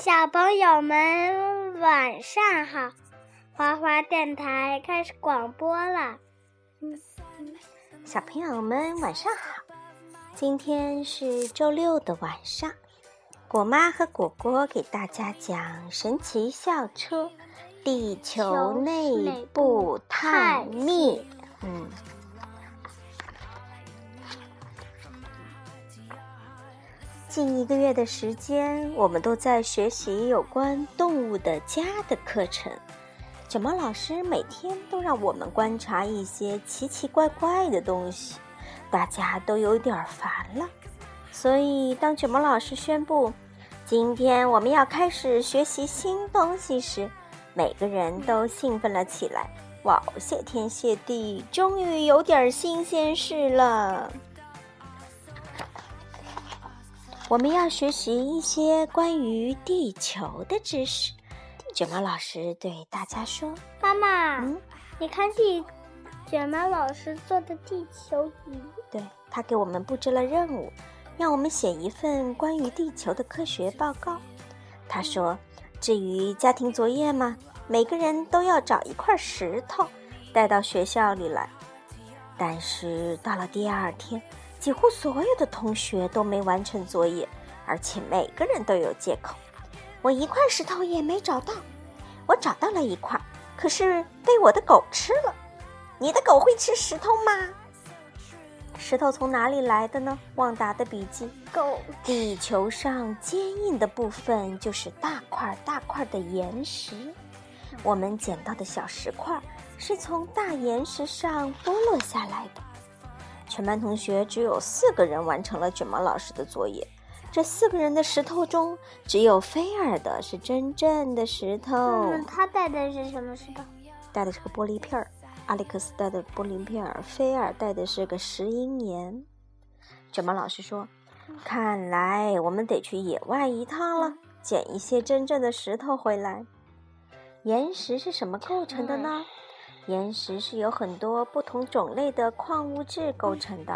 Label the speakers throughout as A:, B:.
A: 小朋友们晚上好，花花电台开始广播了。
B: 小朋友们晚上好，今天是周六的晚上，果妈和果果给大家讲《神奇校车：地球内部探秘》。嗯。近一个月的时间，我们都在学习有关动物的家的课程。卷毛老师每天都让我们观察一些奇奇怪怪的东西，大家都有点烦了。所以，当卷毛老师宣布今天我们要开始学习新东西时，每个人都兴奋了起来。哇哦，谢天谢地，终于有点新鲜事了！我们要学习一些关于地球的知识。卷毛老师对大家说：“
A: 妈妈，嗯，你看地卷毛老师做的地球仪。
B: 对他给我们布置了任务，让我们写一份关于地球的科学报告。他说，至于家庭作业嘛，每个人都要找一块石头带到学校里来。但是到了第二天。”几乎所有的同学都没完成作业，而且每个人都有借口。我一块石头也没找到，我找到了一块，可是被我的狗吃了。你的狗会吃石头吗？石头从哪里来的呢？旺达的笔记：
A: 狗。
B: 地球上坚硬的部分就是大块大块的岩石，我们捡到的小石块是从大岩石上剥落下来的。全班同学只有四个人完成了卷毛老师的作业。这四个人的石头中，只有菲尔的是真正的石头。
A: 嗯，他带的是什么石头？
B: 带的是个玻璃片儿。阿历克斯带的玻璃片儿，菲尔带的是个石英岩。卷毛老师说：“看来我们得去野外一趟了，捡一些真正的石头回来。岩石是什么构成的呢？”岩石是由很多不同种类的矿物质构成的。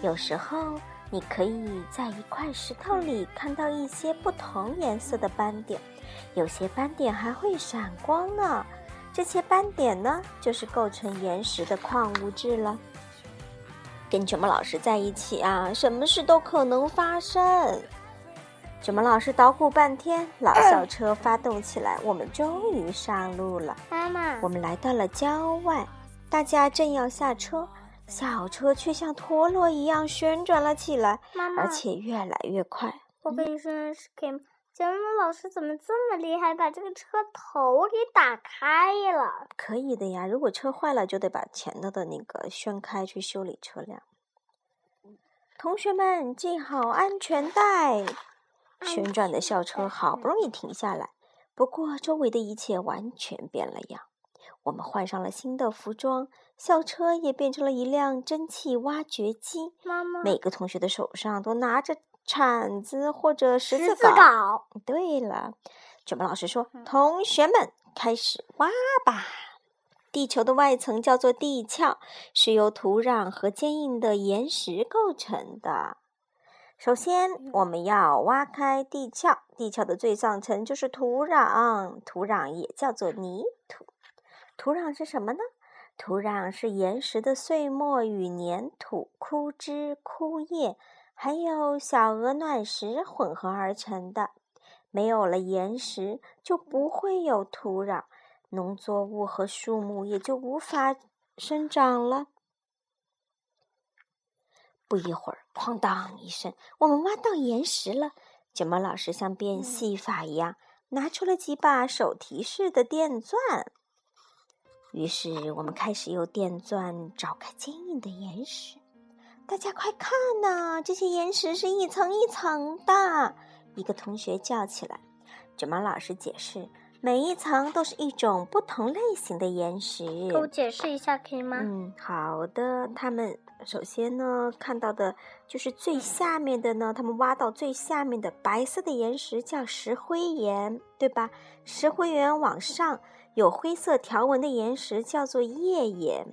B: 有时候，你可以在一块石头里看到一些不同颜色的斑点，有些斑点还会闪光呢。这些斑点呢，就是构成岩石的矿物质了。跟卷毛老师在一起啊，什么事都可能发生。卷毛老师捣鼓半天，老校车发动起来，我们终于上路了。
A: 妈妈，
B: 我们来到了郊外，大家正要下车，小车却像陀螺一样旋转了起来，
A: 妈妈，
B: 而且越来越快。
A: 我跟你说，是给卷毛老师怎么这么厉害，把这个车头给打开了？
B: 可以的呀，如果车坏了，就得把前头的那个旋开去修理车辆。同学们系好安全带。旋转的校车好不容易停下来，不过周围的一切完全变了样。我们换上了新的服装，校车也变成了一辆蒸汽挖掘机。
A: 妈妈，
B: 每个同学的手上都拿着铲子或者
A: 十
B: 字
A: 镐。
B: 对了，卷毛老师说：“同学们，开始挖吧。”地球的外层叫做地壳，是由土壤和坚硬的岩石构成的。首先，我们要挖开地壳。地壳的最上层就是土壤，土壤也叫做泥土。土壤是什么呢？土壤是岩石的碎末与粘土、枯枝、枯叶，还有小鹅卵石混合而成的。没有了岩石，就不会有土壤，农作物和树木也就无法生长了。不一会儿，哐当一声，我们挖到岩石了。卷毛老师像变戏法一样，拿出了几把手提式的电钻。于是，我们开始用电钻找开坚硬的岩石。大家快看呐，这些岩石是一层一层的。一个同学叫起来。卷毛老师解释。每一层都是一种不同类型的岩石。
A: 给我解释一下可以吗？
B: 嗯，好的。他们首先呢看到的就是最下面的呢，他们挖到最下面的白色的岩石叫石灰岩，对吧？石灰岩往上有灰色条纹的岩石叫做页岩，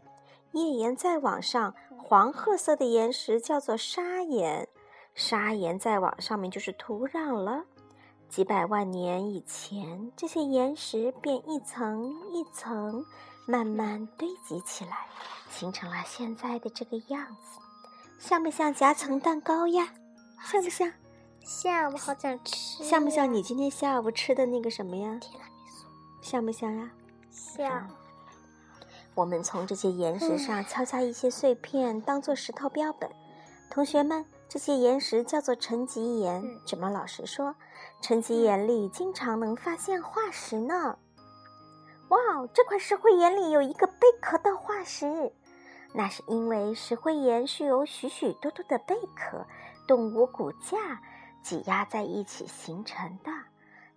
B: 页岩再往上黄褐色的岩石叫做砂岩，砂岩再往上面就是土壤了。几百万年以前，这些岩石便一层一层慢慢堆积起来，形成了现在的这个样子。像不像夹层蛋糕呀？像不像？
A: 像，我好想吃。
B: 像不像你今天下午吃的那个什么呀？
A: 提拉米苏。
B: 像不像呀？
A: 像。
B: 我们从这些岩石上敲下一些碎片，当做石头标本。同学们，这些岩石叫做沉积岩。卷毛老师说，沉积岩里经常能发现化石呢。哇，这块石灰岩里有一个贝壳的化石，那是因为石灰岩是由许许多多的贝壳、动物骨架挤压在一起形成的。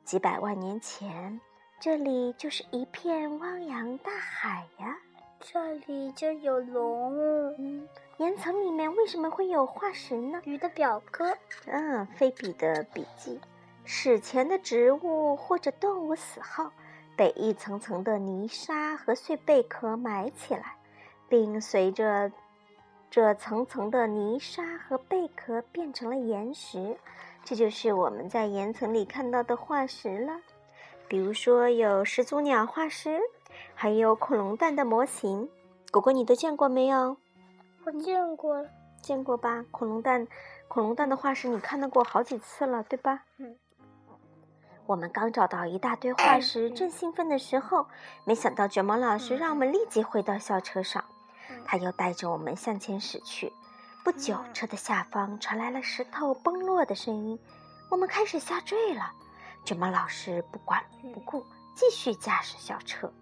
B: 几百万年前，这里就是一片汪洋大海呀。
A: 这里就有龙。
B: 嗯，岩层里面为什么会有化石呢？
A: 鱼的表哥。
B: 嗯，菲比的笔记：史前的植物或者动物死后，被一层层的泥沙和碎贝壳埋起来，并随着这层层的泥沙和贝壳变成了岩石。这就是我们在岩层里看到的化石了。比如说，有始祖鸟化石。还有恐龙蛋的模型，果果你都见过没有？
A: 我见过，
B: 见过吧？恐龙蛋，恐龙蛋的化石你看到过好几次了，对吧？
A: 嗯。
B: 我们刚找到一大堆 化石，正兴奋的时候，没想到卷毛老师让我们立即回到校车上，他又带着我们向前驶去。不久，车的下方传来了石头崩落的声音，我们开始下坠了。卷毛老师不管不顾，继续驾驶校车。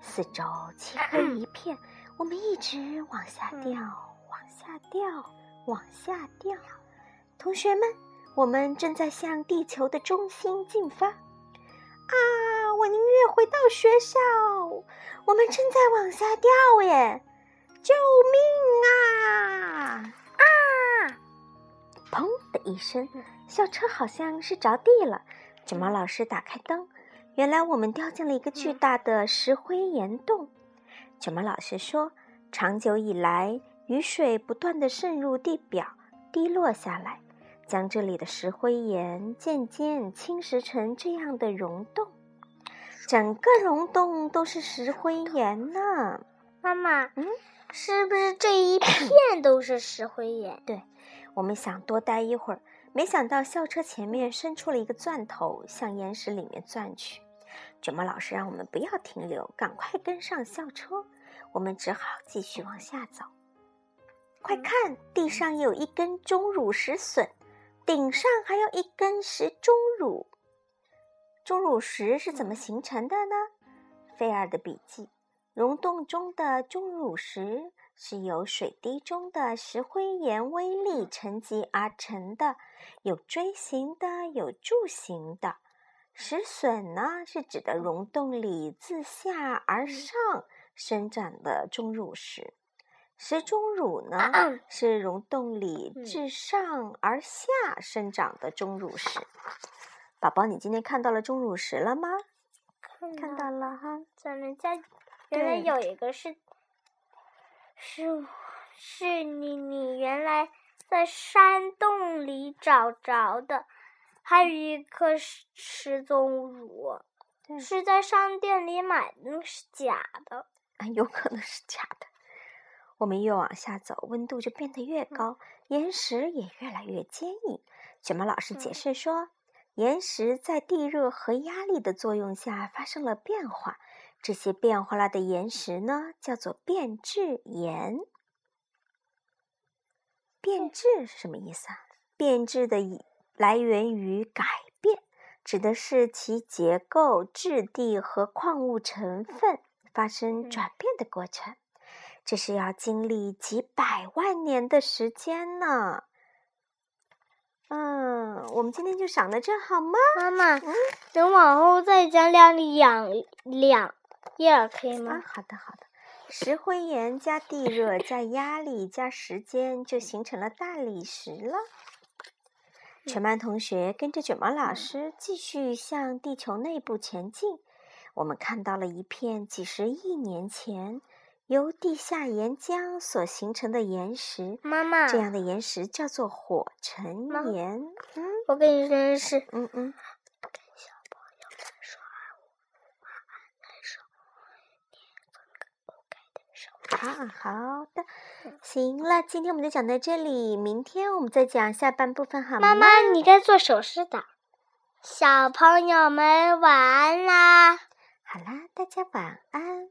B: 四周漆黑一片，我们一直往下掉，往下掉，往下掉。同学们，我们正在向地球的中心进发。啊！我宁愿回到学校。我们正在往下掉耶！救命啊！啊！砰的一声，校车好像是着地了。卷毛老师打开灯。原来我们掉进了一个巨大的石灰岩洞。卷毛老师说，长久以来，雨水不断的渗入地表，滴落下来，将这里的石灰岩渐渐侵蚀成这样的溶洞。整个溶洞都是石灰岩呢。
A: 妈妈，嗯，是不是这一片都是石灰岩？
B: 对，我们想多待一会儿。没想到校车前面伸出了一个钻头，向岩石里面钻去。卷毛老师让我们不要停留，赶快跟上校车。我们只好继续往下走。快看，地上有一根钟乳石笋，顶上还有一根石钟乳。钟乳石是怎么形成的呢？菲尔的笔记：溶洞中的钟乳石是由水滴中的石灰岩微粒沉积而成的。有锥形的，有柱形的。石笋呢，是指的溶洞里自下而上生长的钟乳石；石钟乳呢，是溶洞里自上而下生长的钟乳石。宝宝，你今天看到了钟乳石了吗？看到了哈，
A: 咱们家原来有一个是，是是你你原来。在山洞里找着的，还有一颗石石钟乳，是在商店里买的，是假的。
B: 啊，有可能是假的。我们越往下走，温度就变得越高，岩石也越来越坚硬。卷毛老师解释说，岩石在地热和压力的作用下发生了变化，这些变化了的岩石呢，叫做变质岩。变质是什么意思啊？变质的来源于改变，指的是其结构、质地和矿物成分发生转变的过程。这是要经历几百万年的时间呢。嗯，我们今天就讲到这好吗？
A: 妈妈，等往后再讲两两两页可以吗？
B: 好的，好的。石灰岩加地热加压力加时间，就形成了大理石了。全班同学跟着卷毛老师继续向地球内部前进。我们看到了一片几十亿年前由地下岩浆所形成的岩石。
A: 妈妈，
B: 这样的岩石叫做火成岩。
A: 嗯，我跟你说件事。
B: 嗯嗯。啊好的，行了，今天我们就讲到这里，明天我们再讲下半部分，好吗？
A: 妈妈，你该做手势的。小朋友们晚安啦！
B: 好啦，大家晚安。